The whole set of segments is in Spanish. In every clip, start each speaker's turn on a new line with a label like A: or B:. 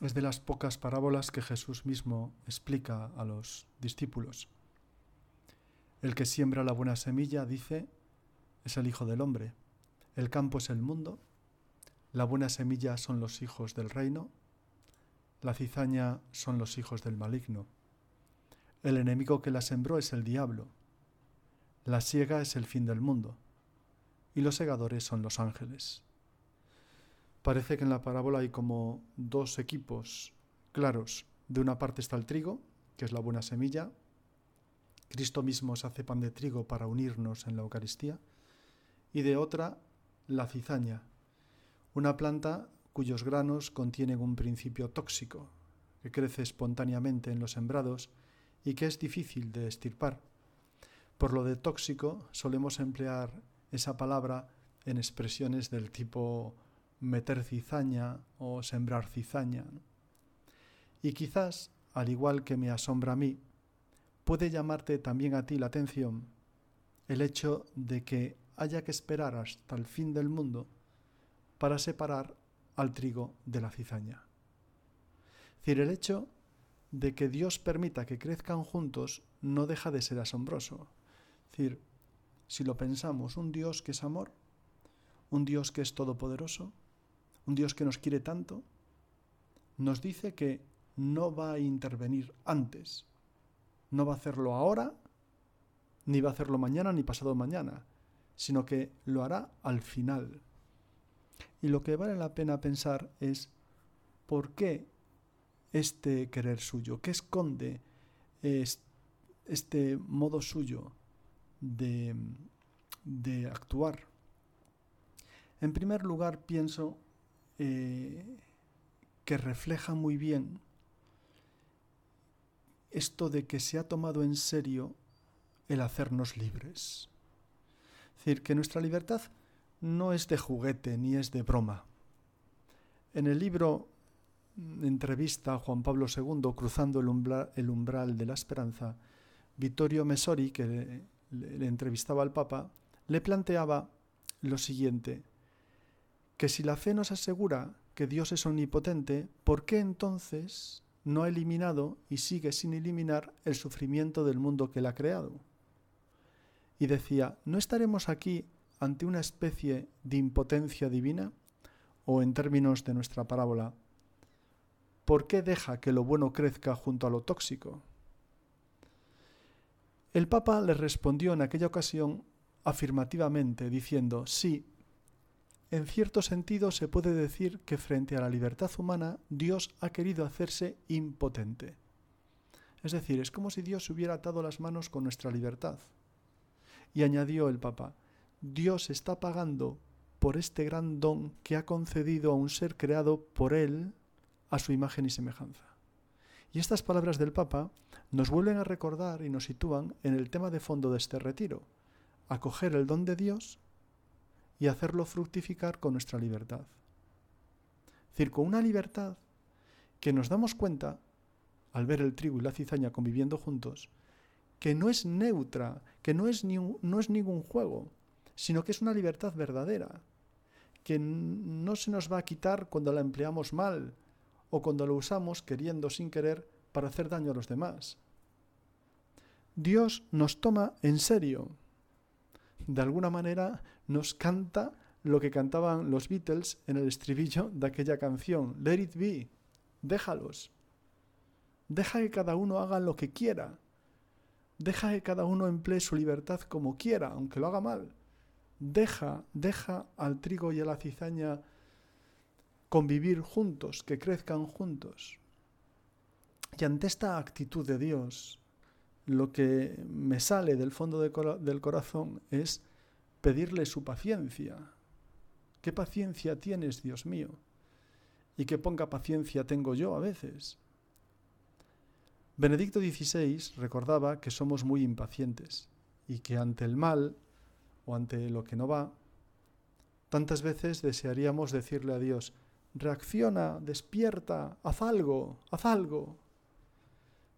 A: Es de las pocas parábolas que Jesús mismo explica a los discípulos. El que siembra la buena semilla, dice, es el Hijo del Hombre. El campo es el mundo. La buena semilla son los hijos del reino. La cizaña son los hijos del maligno. El enemigo que la sembró es el diablo. La siega es el fin del mundo. Y los segadores son los ángeles. Parece que en la parábola hay como dos equipos claros. De una parte está el trigo, que es la buena semilla. Cristo mismo se hace pan de trigo para unirnos en la Eucaristía. Y de otra, la cizaña, una planta cuyos granos contienen un principio tóxico, que crece espontáneamente en los sembrados y que es difícil de estirpar. Por lo de tóxico solemos emplear esa palabra en expresiones del tipo meter cizaña o sembrar cizaña. Y quizás, al igual que me asombra a mí, puede llamarte también a ti la atención el hecho de que haya que esperar hasta el fin del mundo para separar al trigo de la cizaña. Es decir, el hecho de que Dios permita que crezcan juntos no deja de ser asombroso. Es decir, si lo pensamos, un Dios que es amor, un Dios que es todopoderoso, un Dios que nos quiere tanto, nos dice que no va a intervenir antes, no va a hacerlo ahora, ni va a hacerlo mañana ni pasado mañana, sino que lo hará al final. Y lo que vale la pena pensar es por qué este querer suyo, qué esconde este modo suyo de, de actuar. En primer lugar, pienso eh, que refleja muy bien esto de que se ha tomado en serio el hacernos libres. Es decir, que nuestra libertad no es de juguete ni es de broma. En el libro entrevista a Juan Pablo II, Cruzando el umbral, de la esperanza, Vittorio Messori, que le entrevistaba al Papa, le planteaba lo siguiente que si la fe nos asegura que Dios es omnipotente, ¿por qué entonces no ha eliminado y sigue sin eliminar el sufrimiento del mundo que él ha creado? Y decía, ¿no estaremos aquí ante una especie de impotencia divina? O en términos de nuestra parábola, ¿por qué deja que lo bueno crezca junto a lo tóxico? El Papa le respondió en aquella ocasión afirmativamente, diciendo, sí, en cierto sentido se puede decir que frente a la libertad humana Dios ha querido hacerse impotente. Es decir, es como si Dios hubiera atado las manos con nuestra libertad. Y añadió el Papa, Dios está pagando por este gran don que ha concedido a un ser creado por Él a su imagen y semejanza. Y estas palabras del Papa nos vuelven a recordar y nos sitúan en el tema de fondo de este retiro, acoger el don de Dios y hacerlo fructificar con nuestra libertad. Es decir, con una libertad que nos damos cuenta, al ver el trigo y la cizaña conviviendo juntos, que no es neutra, que no es, ni no es ningún juego, sino que es una libertad verdadera, que no se nos va a quitar cuando la empleamos mal o cuando lo usamos queriendo sin querer para hacer daño a los demás. Dios nos toma en serio de alguna manera nos canta lo que cantaban los Beatles en el estribillo de aquella canción, Let it be, déjalos, deja que cada uno haga lo que quiera, deja que cada uno emplee su libertad como quiera, aunque lo haga mal, deja, deja al trigo y a la cizaña convivir juntos, que crezcan juntos. Y ante esta actitud de Dios, lo que me sale del fondo del corazón es pedirle su paciencia. ¿Qué paciencia tienes, Dios mío? y qué ponga paciencia tengo yo a veces. Benedicto XVI recordaba que somos muy impacientes y que ante el mal o ante lo que no va, tantas veces desearíamos decirle a Dios, reacciona, despierta, haz algo, haz algo.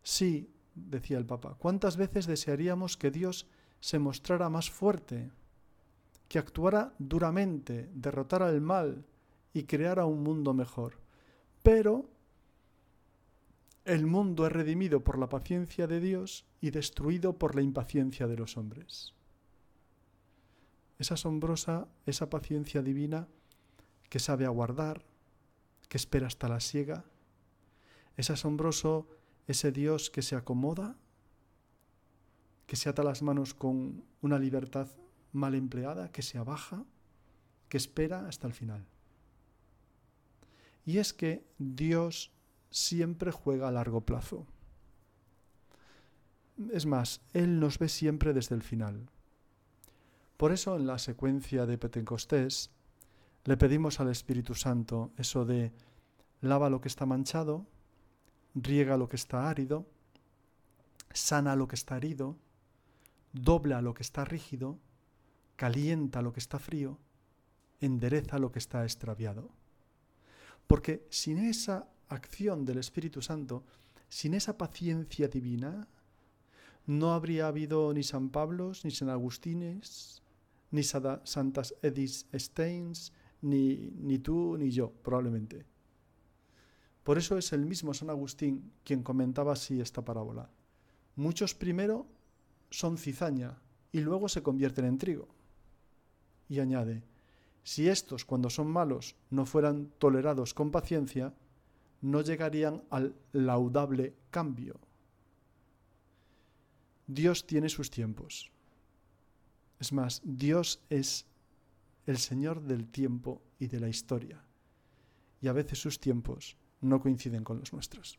A: Sí, decía el Papa, ¿cuántas veces desearíamos que Dios se mostrara más fuerte, que actuara duramente, derrotara el mal y creara un mundo mejor? Pero el mundo es redimido por la paciencia de Dios y destruido por la impaciencia de los hombres. Es asombrosa esa paciencia divina que sabe aguardar, que espera hasta la siega. Es asombroso ese Dios que se acomoda, que se ata las manos con una libertad mal empleada, que se abaja, que espera hasta el final. Y es que Dios siempre juega a largo plazo. Es más, Él nos ve siempre desde el final. Por eso en la secuencia de Pentecostés le pedimos al Espíritu Santo eso de lava lo que está manchado, riega lo que está árido, sana lo que está herido, dobla lo que está rígido, calienta lo que está frío, endereza lo que está extraviado. Porque sin esa acción del Espíritu Santo, sin esa paciencia divina, no habría habido ni San Pablos, ni San Agustines, ni Santas Edith Steins, ni, ni tú, ni yo, probablemente. Por eso es el mismo San Agustín quien comentaba así esta parábola. Muchos primero son cizaña y luego se convierten en trigo. Y añade, si estos cuando son malos no fueran tolerados con paciencia, no llegarían al laudable cambio. Dios tiene sus tiempos. Es más, Dios es el Señor del tiempo y de la historia. Y a veces sus tiempos no coinciden con los nuestros.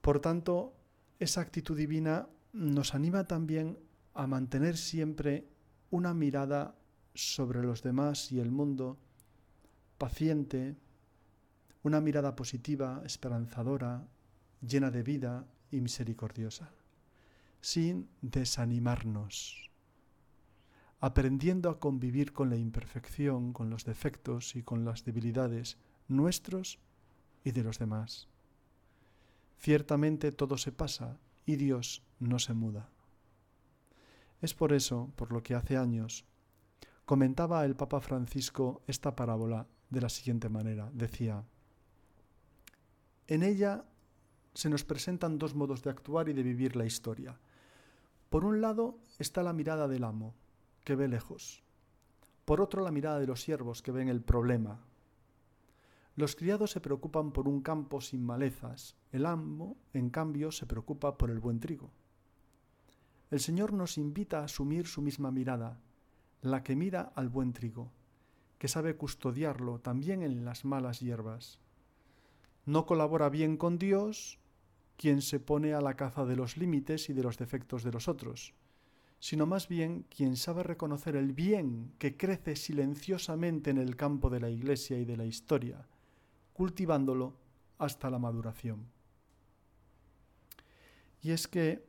A: Por tanto, esa actitud divina nos anima también a mantener siempre una mirada sobre los demás y el mundo, paciente, una mirada positiva, esperanzadora, llena de vida y misericordiosa, sin desanimarnos, aprendiendo a convivir con la imperfección, con los defectos y con las debilidades nuestros y de los demás. Ciertamente todo se pasa y Dios no se muda. Es por eso, por lo que hace años, comentaba el Papa Francisco esta parábola de la siguiente manera. Decía, en ella se nos presentan dos modos de actuar y de vivir la historia. Por un lado está la mirada del amo, que ve lejos. Por otro la mirada de los siervos, que ven el problema. Los criados se preocupan por un campo sin malezas. El amo, en cambio, se preocupa por el buen trigo. El Señor nos invita a asumir su misma mirada, la que mira al buen trigo, que sabe custodiarlo también en las malas hierbas. No colabora bien con Dios quien se pone a la caza de los límites y de los defectos de los otros, sino más bien quien sabe reconocer el bien que crece silenciosamente en el campo de la Iglesia y de la historia, cultivándolo hasta la maduración. Y es que,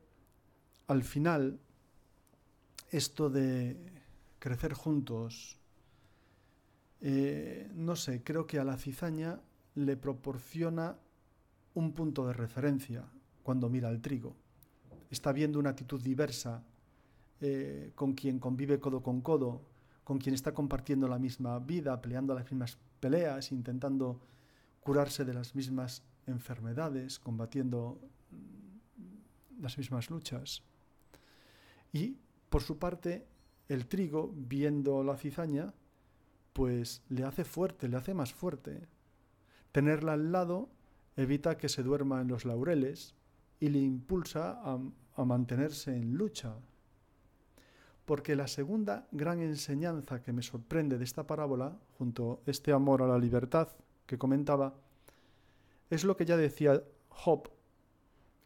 A: al final, esto de crecer juntos, eh, no sé, creo que a la cizaña le proporciona un punto de referencia cuando mira el trigo. Está viendo una actitud diversa eh, con quien convive codo con codo, con quien está compartiendo la misma vida, peleando las mismas peleas, intentando curarse de las mismas enfermedades, combatiendo las mismas luchas. Y por su parte, el trigo, viendo la cizaña, pues le hace fuerte, le hace más fuerte, Tenerla al lado evita que se duerma en los laureles y le impulsa a, mantenerse en lucha. Porque la segunda gran enseñanza que me sorprende de esta parábola, junto a este amor a la libertad que comentaba, es lo que ya decía Job,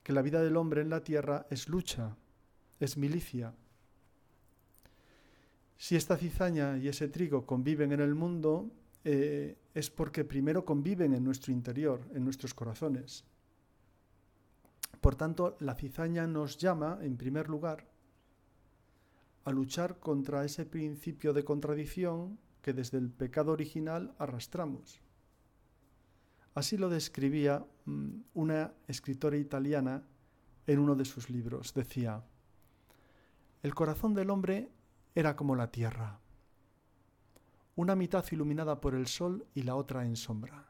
A: que la vida del hombre en la tierra es lucha, es milicia. Si esta cizaña y ese trigo conviven en el mundo, eh, es porque primero conviven en nuestro interior, en nuestros corazones. Por tanto, la cizaña nos llama, en primer lugar, a luchar contra ese principio de contradicción que desde el pecado original arrastramos. Así lo describía mm, una escritora italiana en uno de sus libros. Decía, el corazón del hombre era como la tierra, una mitad iluminada por el sol y la otra en sombra.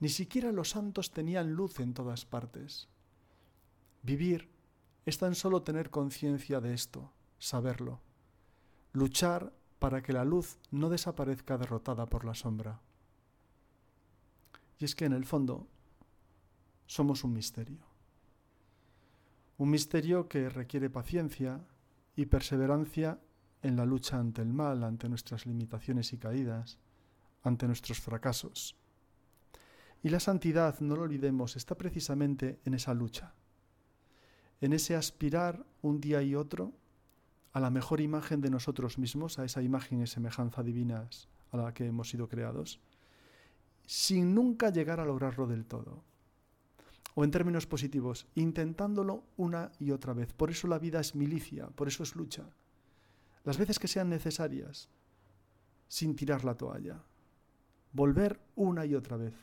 A: Ni siquiera los santos tenían luz en todas partes. Vivir es tan solo tener conciencia de esto, saberlo, luchar para que la luz no desaparezca derrotada por la sombra. Y es que en el fondo somos un misterio. Un misterio que requiere paciencia y perseverancia en la lucha ante el mal, ante nuestras limitaciones y caídas, ante nuestros fracasos. Y la santidad, no lo olvidemos, está precisamente en esa lucha, en ese aspirar un día y otro a la mejor imagen de nosotros mismos, a esa imagen y semejanza divinas a la que hemos sido creados, sin nunca llegar a lograrlo del todo. O en términos positivos, intentándolo una y otra vez. Por eso la vida es milicia, por eso es lucha las veces que sean necesarias, sin tirar la toalla. Volver una y otra vez.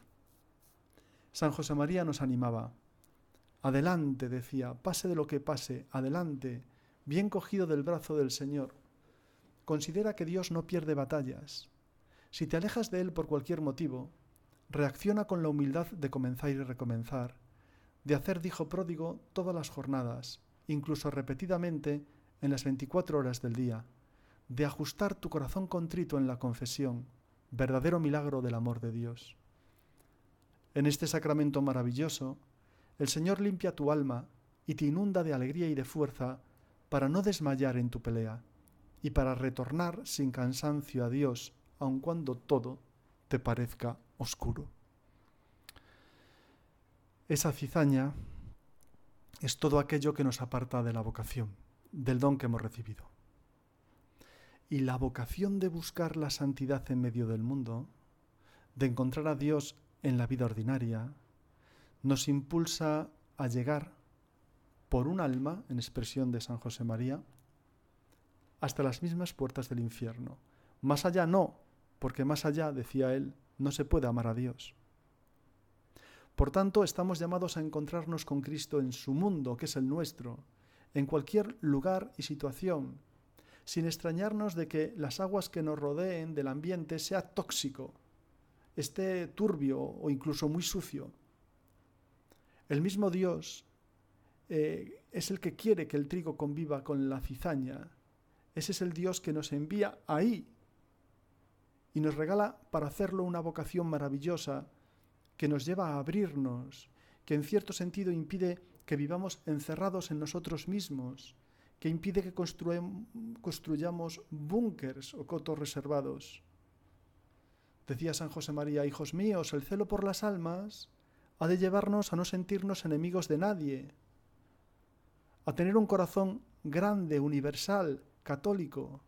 A: San José María nos animaba. Adelante, decía, pase de lo que pase, adelante, bien cogido del brazo del Señor. Considera que Dios no pierde batallas. Si te alejas de Él por cualquier motivo, reacciona con la humildad de comenzar y recomenzar, de hacer, dijo pródigo, todas las jornadas, incluso repetidamente, en las 24 horas del día, de ajustar tu corazón contrito en la confesión, verdadero milagro del amor de Dios. En este sacramento maravilloso, el Señor limpia tu alma y te inunda de alegría y de fuerza para no desmayar en tu pelea y para retornar sin cansancio a Dios, aun cuando todo te parezca oscuro. Esa cizaña es todo aquello que nos aparta de la vocación del don que hemos recibido. Y la vocación de buscar la santidad en medio del mundo, de encontrar a Dios en la vida ordinaria, nos impulsa a llegar por un alma, en expresión de San José María, hasta las mismas puertas del infierno. Más allá no, porque más allá, decía él, no se puede amar a Dios. Por tanto, estamos llamados a encontrarnos con Cristo en su mundo, que es el nuestro, en cualquier lugar y situación, sin extrañarnos de que las aguas que nos rodeen del ambiente sea tóxico, esté turbio o incluso muy sucio. El mismo Dios eh, es el que quiere que el trigo conviva con la cizaña. Ese es el Dios que nos envía ahí y nos regala para hacerlo una vocación maravillosa que nos lleva a abrirnos, que en cierto sentido impide que vivamos encerrados en nosotros mismos, que impide que construyamos búnkers o cotos reservados. Decía San José María, hijos míos, el celo por las almas ha de llevarnos a no sentirnos enemigos de nadie, a tener un corazón grande, universal, católico,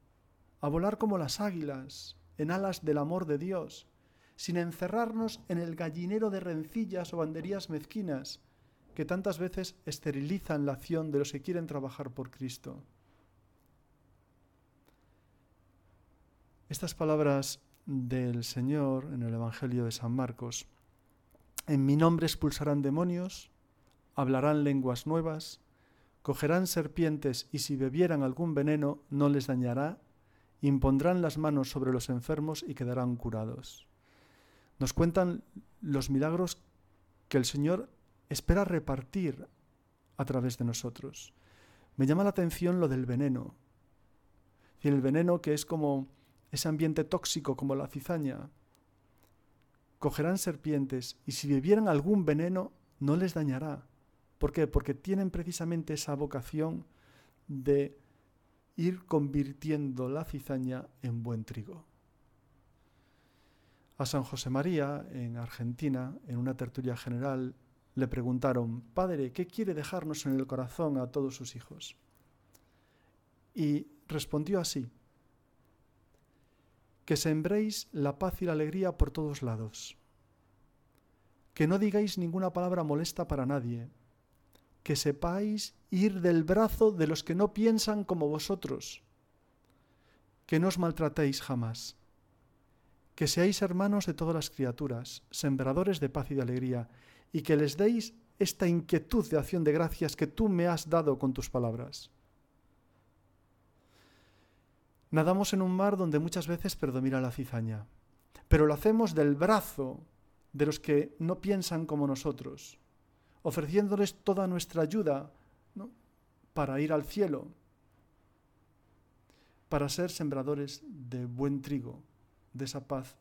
A: a volar como las águilas en alas del amor de Dios, sin encerrarnos en el gallinero de rencillas o banderías mezquinas, que tantas veces esterilizan la acción de los que quieren trabajar por Cristo. Estas palabras del Señor en el Evangelio de San Marcos, en mi nombre expulsarán demonios, hablarán lenguas nuevas, cogerán serpientes y si bebieran algún veneno no les dañará, impondrán las manos sobre los enfermos y quedarán curados. Nos cuentan los milagros que el Señor espera repartir a través de nosotros. Me llama la atención lo del veneno. Y el veneno que es como ese ambiente tóxico, como la cizaña. Cogerán serpientes y si bebieran algún veneno no les dañará. ¿Por qué? Porque tienen precisamente esa vocación de ir convirtiendo la cizaña en buen trigo. A San José María, en Argentina, en una tertulia general, le preguntaron, Padre, ¿qué quiere dejarnos en el corazón a todos sus hijos? Y respondió así, que sembréis la paz y la alegría por todos lados, que no digáis ninguna palabra molesta para nadie, que sepáis ir del brazo de los que no piensan como vosotros, que no os maltratéis jamás, que seáis hermanos de todas las criaturas, sembradores de paz y de alegría, y que les deis esta inquietud de acción de gracias que tú me has dado con tus palabras. Nadamos en un mar donde muchas veces predomina la cizaña, pero lo hacemos del brazo de los que no piensan como nosotros, ofreciéndoles toda nuestra ayuda para ir al cielo, para ser sembradores de buen trigo, de esa paz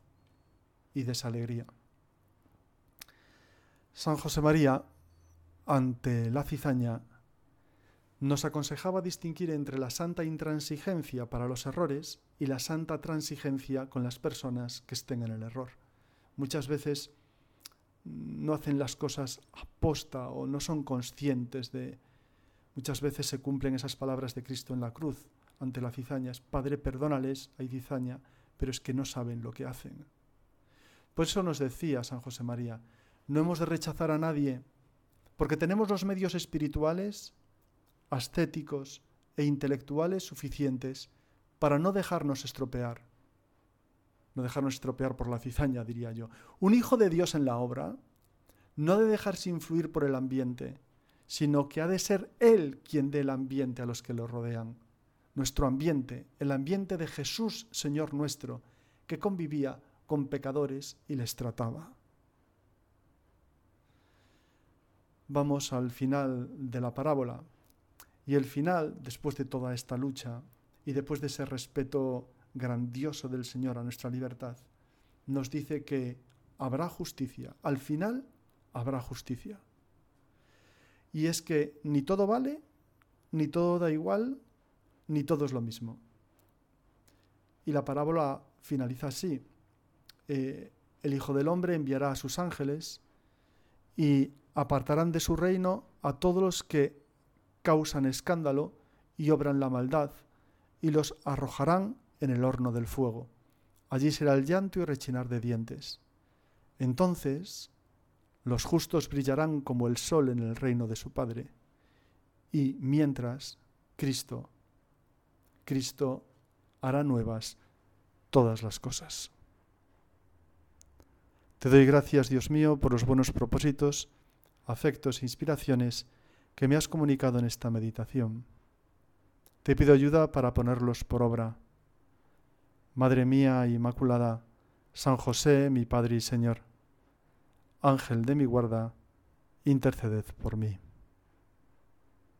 A: y de esa alegría. San José María ante la cizaña, nos aconsejaba distinguir entre la santa intransigencia para los errores y la santa transigencia con las personas que estén en el error. Muchas veces no hacen las cosas aposta o no son conscientes de... Muchas veces se cumplen esas palabras de Cristo en la cruz ante la cizaña. Padre, perdónales, hay cizaña, pero es que no saben lo que hacen. Por eso nos decía San José María, no hemos de rechazar a nadie porque tenemos los medios espirituales, ascéticos e intelectuales suficientes para no dejarnos estropear. No dejarnos estropear por la cizaña, diría yo. Un hijo de Dios en la obra no debe dejarse influir por el ambiente, sino que ha de ser Él quien dé el ambiente a los que lo rodean. Nuestro ambiente, el ambiente de Jesús, Señor nuestro, que convivía con pecadores y les trataba. vamos al final de la parábola. Y el final, después de toda esta lucha y después de ese respeto grandioso del Señor a nuestra libertad, nos dice que habrá justicia. Al final habrá justicia. Y es que ni todo vale, ni todo da igual, ni todo es lo mismo. Y la parábola finaliza así. Eh, el Hijo del Hombre enviará a sus ángeles y apartarán de su reino a todos los que causan escándalo y obran la maldad, y los arrojarán en el horno del fuego. Allí será el llanto y rechinar de dientes. Entonces los justos brillarán como el sol en el reino de su Padre. Y mientras, Cristo, Cristo hará nuevas todas las cosas. Te doy gracias, Dios mío, por los buenos propósitos afectos e inspiraciones que me has comunicado en esta meditación. Te pido ayuda para ponerlos por obra. Madre mía Inmaculada, San José, mi Padre y Señor, Ángel de mi guarda, interceded por mí.